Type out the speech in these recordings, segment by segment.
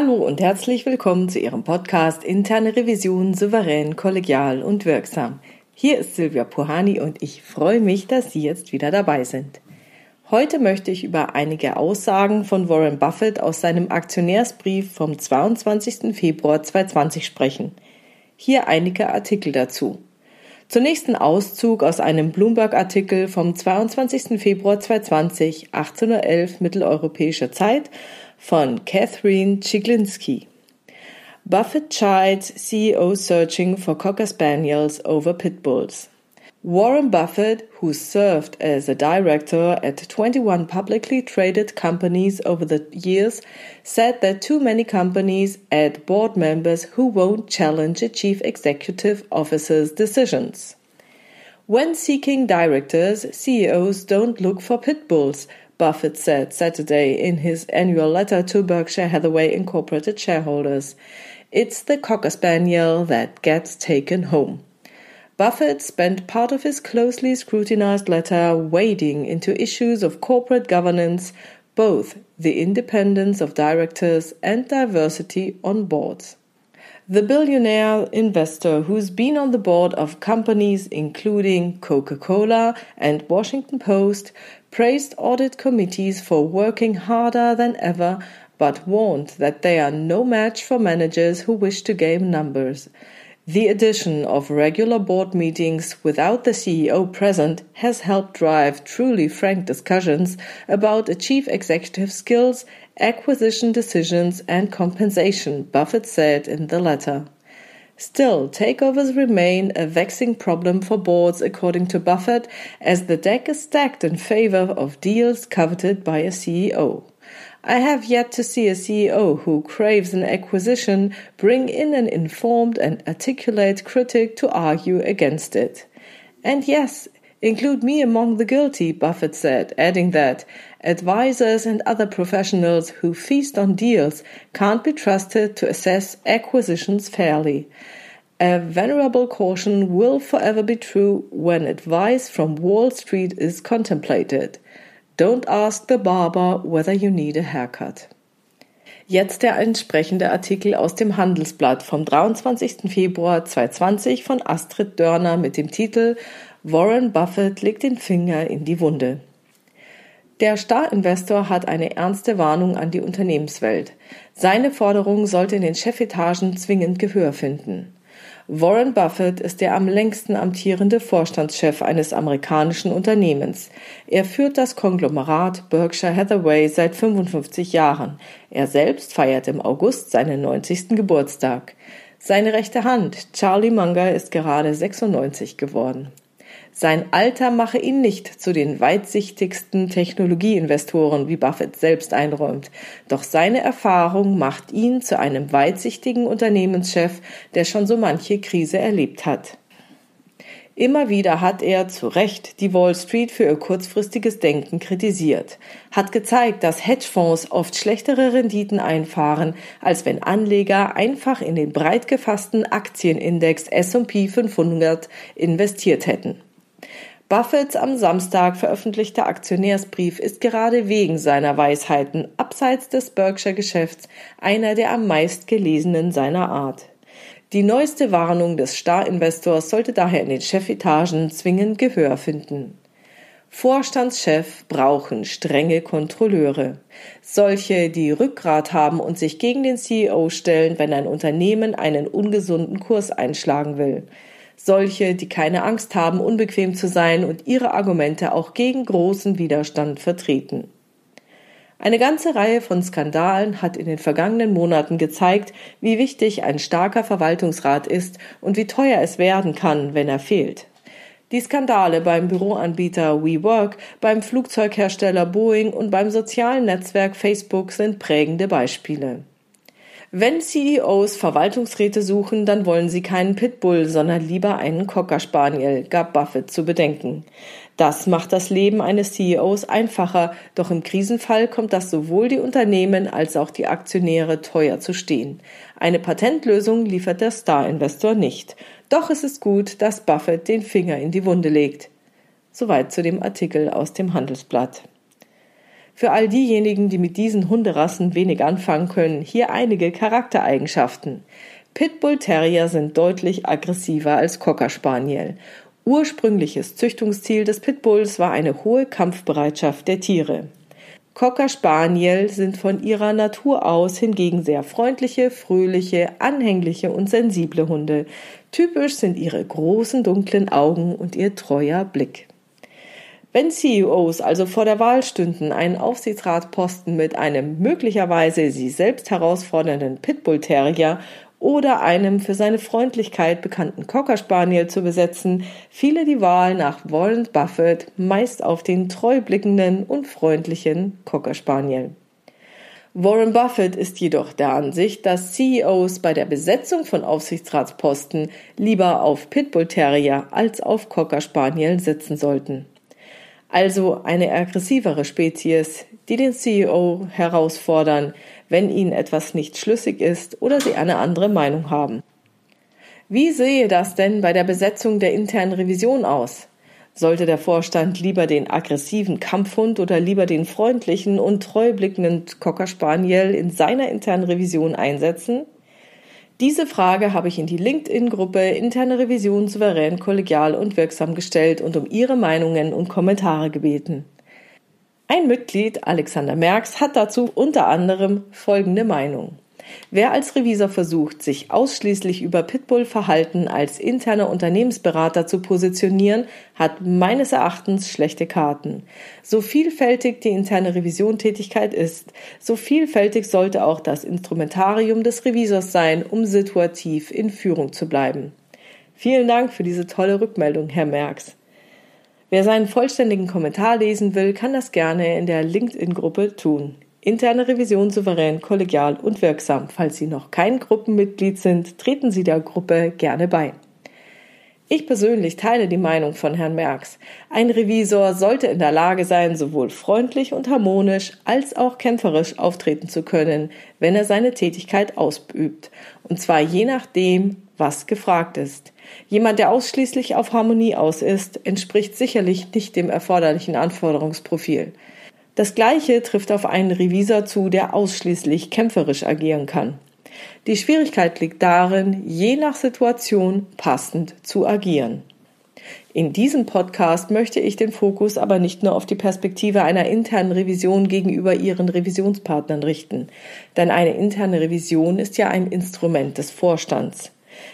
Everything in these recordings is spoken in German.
Hallo und herzlich willkommen zu Ihrem Podcast Interne Revision souverän, kollegial und wirksam. Hier ist Silvia Puhani und ich freue mich, dass Sie jetzt wieder dabei sind. Heute möchte ich über einige Aussagen von Warren Buffett aus seinem Aktionärsbrief vom 22. Februar 2020 sprechen. Hier einige Artikel dazu. Zunächst ein Auszug aus einem Bloomberg-Artikel vom 22. Februar 2020, 18.11 mitteleuropäischer Zeit von Catherine Chiglinski. Buffett chides CEO searching for Cocker Spaniels over Pit Bulls. Warren Buffett, who served as a director at 21 publicly traded companies over the years, said that too many companies add board members who won't challenge a chief executive officer's decisions. When seeking directors, CEOs don't look for pit bulls, Buffett said Saturday in his annual letter to Berkshire Hathaway Incorporated shareholders. It's the Cocker Spaniel that gets taken home. Buffett spent part of his closely scrutinized letter wading into issues of corporate governance, both the independence of directors and diversity on boards. The billionaire investor who's been on the board of companies including Coca Cola and Washington Post praised audit committees for working harder than ever, but warned that they are no match for managers who wish to game numbers. The addition of regular board meetings without the CEO present has helped drive truly frank discussions about chief executive's skills acquisition decisions and compensation, Buffett said in the letter. Still, takeovers remain a vexing problem for boards, according to Buffett, as the deck is stacked in favor of deals coveted by a CEO. I have yet to see a CEO who craves an acquisition bring in an informed and articulate critic to argue against it. And yes, Include me among the guilty, Buffett said, adding that advisors and other professionals who feast on deals can't be trusted to assess acquisitions fairly. A venerable caution will forever be true when advice from Wall Street is contemplated. Don't ask the barber whether you need a haircut. Jetzt der entsprechende Artikel aus dem Handelsblatt vom 23. Februar 2020 von Astrid Dörner mit dem Titel Warren Buffett legt den Finger in die Wunde. Der Starinvestor hat eine ernste Warnung an die Unternehmenswelt. Seine Forderung sollte in den Chefetagen zwingend Gehör finden. Warren Buffett ist der am längsten amtierende Vorstandschef eines amerikanischen Unternehmens. Er führt das Konglomerat Berkshire Hathaway seit 55 Jahren. Er selbst feiert im August seinen 90. Geburtstag. Seine rechte Hand, Charlie Munger, ist gerade 96 geworden. Sein Alter mache ihn nicht zu den weitsichtigsten Technologieinvestoren, wie Buffett selbst einräumt. Doch seine Erfahrung macht ihn zu einem weitsichtigen Unternehmenschef, der schon so manche Krise erlebt hat. Immer wieder hat er zu Recht die Wall Street für ihr kurzfristiges Denken kritisiert, hat gezeigt, dass Hedgefonds oft schlechtere Renditen einfahren, als wenn Anleger einfach in den breit gefassten Aktienindex S&P 500 investiert hätten. Buffetts am Samstag veröffentlichter Aktionärsbrief ist gerade wegen seiner Weisheiten abseits des Berkshire-Geschäfts einer der am meist gelesenen seiner Art. Die neueste Warnung des Starinvestors sollte daher in den Chefetagen zwingend Gehör finden. Vorstandschef brauchen strenge Kontrolleure. Solche, die Rückgrat haben und sich gegen den CEO stellen, wenn ein Unternehmen einen ungesunden Kurs einschlagen will solche, die keine Angst haben, unbequem zu sein und ihre Argumente auch gegen großen Widerstand vertreten. Eine ganze Reihe von Skandalen hat in den vergangenen Monaten gezeigt, wie wichtig ein starker Verwaltungsrat ist und wie teuer es werden kann, wenn er fehlt. Die Skandale beim Büroanbieter WeWork, beim Flugzeughersteller Boeing und beim sozialen Netzwerk Facebook sind prägende Beispiele. Wenn CEOs Verwaltungsräte suchen, dann wollen sie keinen Pitbull, sondern lieber einen Cocker Spaniel, gab Buffett zu bedenken. Das macht das Leben eines CEOs einfacher, doch im Krisenfall kommt das sowohl die Unternehmen als auch die Aktionäre teuer zu stehen. Eine Patentlösung liefert der Star-Investor nicht. Doch es ist gut, dass Buffett den Finger in die Wunde legt. Soweit zu dem Artikel aus dem Handelsblatt. Für all diejenigen, die mit diesen Hunderassen wenig anfangen können, hier einige Charaktereigenschaften. Pitbull Terrier sind deutlich aggressiver als Cocker Spaniel. Ursprüngliches Züchtungsziel des Pitbulls war eine hohe Kampfbereitschaft der Tiere. Cocker Spaniel sind von ihrer Natur aus hingegen sehr freundliche, fröhliche, anhängliche und sensible Hunde. Typisch sind ihre großen dunklen Augen und ihr treuer Blick. Wenn CEOs also vor der Wahl stünden, einen Aufsichtsratposten mit einem möglicherweise sie selbst herausfordernden Pitbull Terrier oder einem für seine Freundlichkeit bekannten Cocker Spaniel zu besetzen, fiele die Wahl nach Warren Buffett meist auf den treu blickenden und freundlichen Cocker Spaniel. Warren Buffett ist jedoch der Ansicht, dass CEOs bei der Besetzung von Aufsichtsratsposten lieber auf Pitbull Terrier als auf Cocker Spaniel sitzen sollten. Also eine aggressivere Spezies, die den CEO herausfordern, wenn ihnen etwas nicht schlüssig ist oder sie eine andere Meinung haben. Wie sehe das denn bei der Besetzung der internen Revision aus? Sollte der Vorstand lieber den aggressiven Kampfhund oder lieber den freundlichen und treublickenden Cocker Spaniel in seiner internen Revision einsetzen? Diese Frage habe ich in die LinkedIn-Gruppe Interne Revision souverän, kollegial und wirksam gestellt und um Ihre Meinungen und Kommentare gebeten. Ein Mitglied, Alexander Merks, hat dazu unter anderem folgende Meinung. Wer als Revisor versucht, sich ausschließlich über Pitbull-Verhalten als interner Unternehmensberater zu positionieren, hat meines Erachtens schlechte Karten. So vielfältig die interne Revisiontätigkeit ist, so vielfältig sollte auch das Instrumentarium des Revisors sein, um situativ in Führung zu bleiben. Vielen Dank für diese tolle Rückmeldung, Herr Merks. Wer seinen vollständigen Kommentar lesen will, kann das gerne in der LinkedIn-Gruppe tun. Interne Revision souverän, kollegial und wirksam. Falls Sie noch kein Gruppenmitglied sind, treten Sie der Gruppe gerne bei. Ich persönlich teile die Meinung von Herrn Merks. Ein Revisor sollte in der Lage sein, sowohl freundlich und harmonisch als auch kämpferisch auftreten zu können, wenn er seine Tätigkeit ausübt. Und zwar je nachdem, was gefragt ist. Jemand, der ausschließlich auf Harmonie aus ist, entspricht sicherlich nicht dem erforderlichen Anforderungsprofil. Das Gleiche trifft auf einen Revisor zu, der ausschließlich kämpferisch agieren kann. Die Schwierigkeit liegt darin, je nach Situation passend zu agieren. In diesem Podcast möchte ich den Fokus aber nicht nur auf die Perspektive einer internen Revision gegenüber ihren Revisionspartnern richten, denn eine interne Revision ist ja ein Instrument des Vorstands.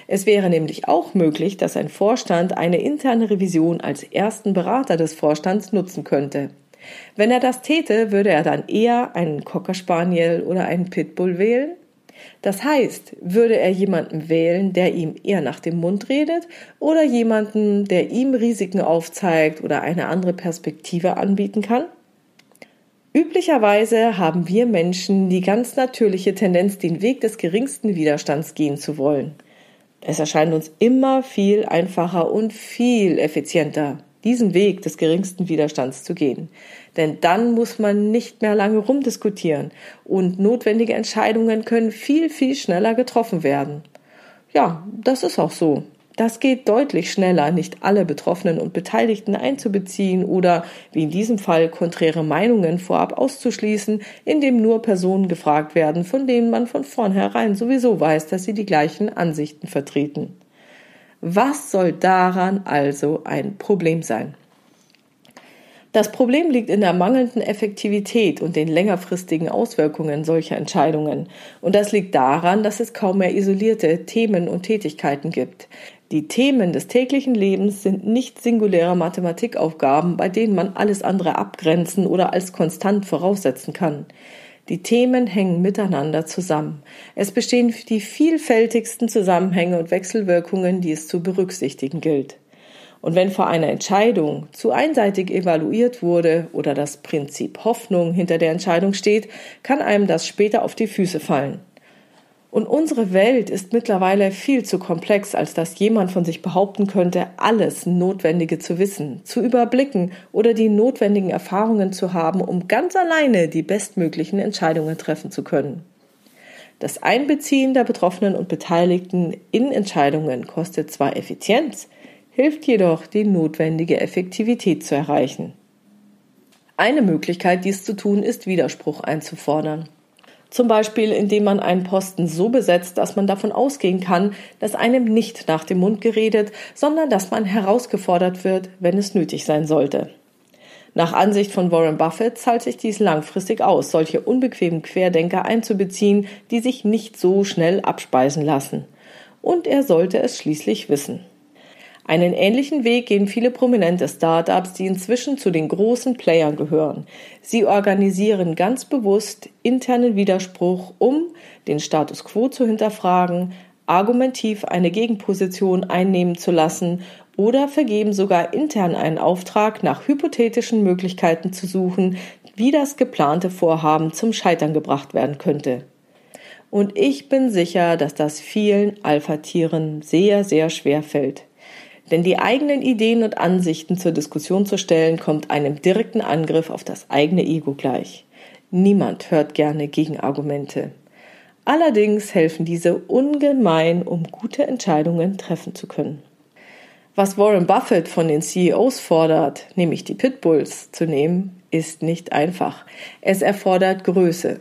Es wäre nämlich auch möglich, dass ein Vorstand eine interne Revision als ersten Berater des Vorstands nutzen könnte. Wenn er das täte, würde er dann eher einen Cocker Spaniel oder einen Pitbull wählen? Das heißt, würde er jemanden wählen, der ihm eher nach dem Mund redet oder jemanden, der ihm Risiken aufzeigt oder eine andere Perspektive anbieten kann? Üblicherweise haben wir Menschen die ganz natürliche Tendenz, den Weg des geringsten Widerstands gehen zu wollen. Es erscheint uns immer viel einfacher und viel effizienter, diesen Weg des geringsten Widerstands zu gehen. Denn dann muss man nicht mehr lange rumdiskutieren und notwendige Entscheidungen können viel, viel schneller getroffen werden. Ja, das ist auch so. Das geht deutlich schneller, nicht alle Betroffenen und Beteiligten einzubeziehen oder, wie in diesem Fall, konträre Meinungen vorab auszuschließen, indem nur Personen gefragt werden, von denen man von vornherein sowieso weiß, dass sie die gleichen Ansichten vertreten. Was soll daran also ein Problem sein? Das Problem liegt in der mangelnden Effektivität und den längerfristigen Auswirkungen solcher Entscheidungen. Und das liegt daran, dass es kaum mehr isolierte Themen und Tätigkeiten gibt. Die Themen des täglichen Lebens sind nicht singuläre Mathematikaufgaben, bei denen man alles andere abgrenzen oder als konstant voraussetzen kann. Die Themen hängen miteinander zusammen. Es bestehen die vielfältigsten Zusammenhänge und Wechselwirkungen, die es zu berücksichtigen gilt. Und wenn vor einer Entscheidung zu einseitig evaluiert wurde oder das Prinzip Hoffnung hinter der Entscheidung steht, kann einem das später auf die Füße fallen. Und unsere Welt ist mittlerweile viel zu komplex, als dass jemand von sich behaupten könnte, alles Notwendige zu wissen, zu überblicken oder die notwendigen Erfahrungen zu haben, um ganz alleine die bestmöglichen Entscheidungen treffen zu können. Das Einbeziehen der Betroffenen und Beteiligten in Entscheidungen kostet zwar Effizienz, hilft jedoch, die notwendige Effektivität zu erreichen. Eine Möglichkeit, dies zu tun, ist Widerspruch einzufordern. Zum Beispiel, indem man einen Posten so besetzt, dass man davon ausgehen kann, dass einem nicht nach dem Mund geredet, sondern dass man herausgefordert wird, wenn es nötig sein sollte. Nach Ansicht von Warren Buffett zahlt sich dies langfristig aus, solche unbequemen Querdenker einzubeziehen, die sich nicht so schnell abspeisen lassen. Und er sollte es schließlich wissen. Einen ähnlichen Weg gehen viele prominente Startups, die inzwischen zu den großen Playern gehören. Sie organisieren ganz bewusst internen Widerspruch, um den Status quo zu hinterfragen, argumentiv eine Gegenposition einnehmen zu lassen oder vergeben sogar intern einen Auftrag, nach hypothetischen Möglichkeiten zu suchen, wie das geplante Vorhaben zum Scheitern gebracht werden könnte. Und ich bin sicher, dass das vielen Alpha-Tieren sehr, sehr schwer fällt. Denn die eigenen Ideen und Ansichten zur Diskussion zu stellen, kommt einem direkten Angriff auf das eigene Ego gleich. Niemand hört gerne Gegenargumente. Allerdings helfen diese ungemein, um gute Entscheidungen treffen zu können. Was Warren Buffett von den CEOs fordert, nämlich die Pitbulls zu nehmen, ist nicht einfach. Es erfordert Größe,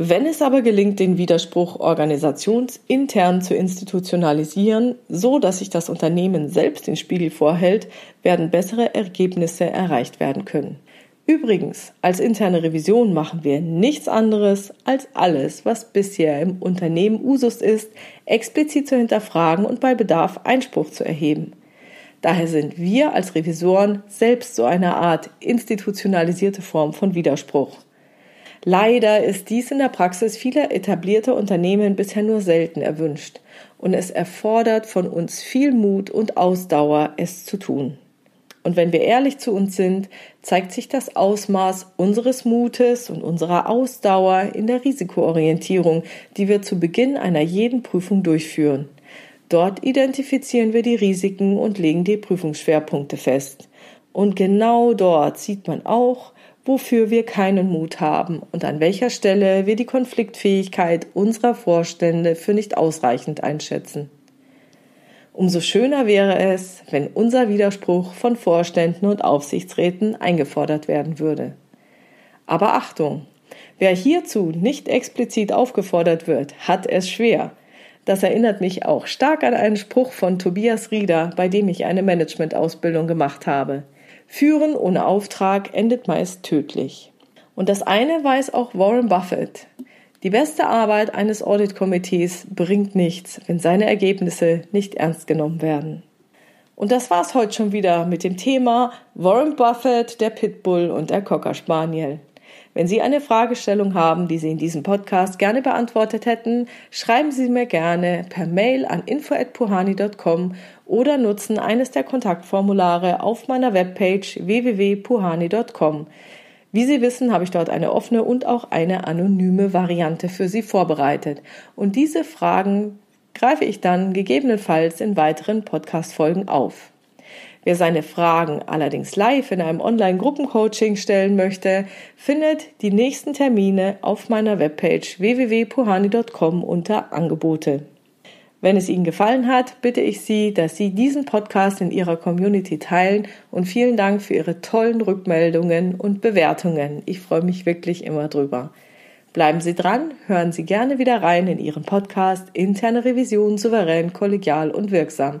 wenn es aber gelingt, den Widerspruch organisationsintern zu institutionalisieren, so dass sich das Unternehmen selbst den Spiegel vorhält, werden bessere Ergebnisse erreicht werden können. Übrigens, als interne Revision machen wir nichts anderes als alles, was bisher im Unternehmen Usus ist, explizit zu hinterfragen und bei Bedarf Einspruch zu erheben. Daher sind wir als Revisoren selbst so eine Art institutionalisierte Form von Widerspruch. Leider ist dies in der Praxis vieler etablierter Unternehmen bisher nur selten erwünscht und es erfordert von uns viel Mut und Ausdauer, es zu tun. Und wenn wir ehrlich zu uns sind, zeigt sich das Ausmaß unseres Mutes und unserer Ausdauer in der Risikoorientierung, die wir zu Beginn einer jeden Prüfung durchführen. Dort identifizieren wir die Risiken und legen die Prüfungsschwerpunkte fest. Und genau dort sieht man auch, wofür wir keinen Mut haben und an welcher Stelle wir die Konfliktfähigkeit unserer Vorstände für nicht ausreichend einschätzen. Umso schöner wäre es, wenn unser Widerspruch von Vorständen und Aufsichtsräten eingefordert werden würde. Aber Achtung, wer hierzu nicht explizit aufgefordert wird, hat es schwer. Das erinnert mich auch stark an einen Spruch von Tobias Rieder, bei dem ich eine Managementausbildung gemacht habe. Führen ohne Auftrag endet meist tödlich. Und das eine weiß auch Warren Buffett. Die beste Arbeit eines Auditkomitees bringt nichts, wenn seine Ergebnisse nicht ernst genommen werden. Und das war's heute schon wieder mit dem Thema Warren Buffett, der Pitbull und der Cocker Spaniel. Wenn Sie eine Fragestellung haben, die Sie in diesem Podcast gerne beantwortet hätten, schreiben Sie mir gerne per Mail an info@puhani.com oder nutzen eines der Kontaktformulare auf meiner Webpage www.puhani.com. Wie Sie wissen, habe ich dort eine offene und auch eine anonyme Variante für Sie vorbereitet. Und diese Fragen greife ich dann gegebenenfalls in weiteren Podcast-Folgen auf. Wer seine Fragen allerdings live in einem Online-Gruppencoaching stellen möchte, findet die nächsten Termine auf meiner Webpage www.puhani.com unter Angebote. Wenn es Ihnen gefallen hat, bitte ich Sie, dass Sie diesen Podcast in Ihrer Community teilen und vielen Dank für Ihre tollen Rückmeldungen und Bewertungen. Ich freue mich wirklich immer drüber. Bleiben Sie dran, hören Sie gerne wieder rein in Ihren Podcast Interne Revision souverän, kollegial und wirksam.